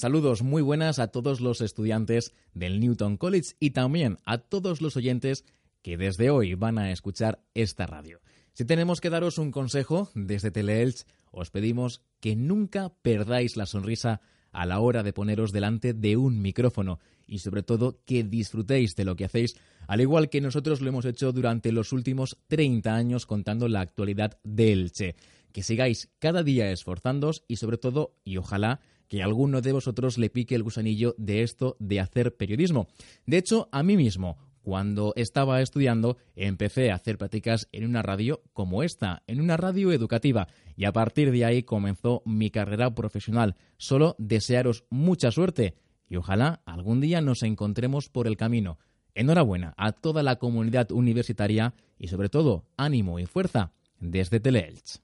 Saludos muy buenas a todos los estudiantes del Newton College y también a todos los oyentes que desde hoy van a escuchar esta radio. Si tenemos que daros un consejo desde Teleelch, os pedimos que nunca perdáis la sonrisa a la hora de poneros delante de un micrófono y sobre todo que disfrutéis de lo que hacéis, al igual que nosotros lo hemos hecho durante los últimos 30 años contando la actualidad del Che. Que sigáis cada día esforzándoos y sobre todo, y ojalá, que a alguno de vosotros le pique el gusanillo de esto de hacer periodismo. De hecho, a mí mismo, cuando estaba estudiando, empecé a hacer prácticas en una radio como esta, en una radio educativa, y a partir de ahí comenzó mi carrera profesional. Solo desearos mucha suerte y ojalá algún día nos encontremos por el camino. Enhorabuena a toda la comunidad universitaria y sobre todo ánimo y fuerza desde Teleelch.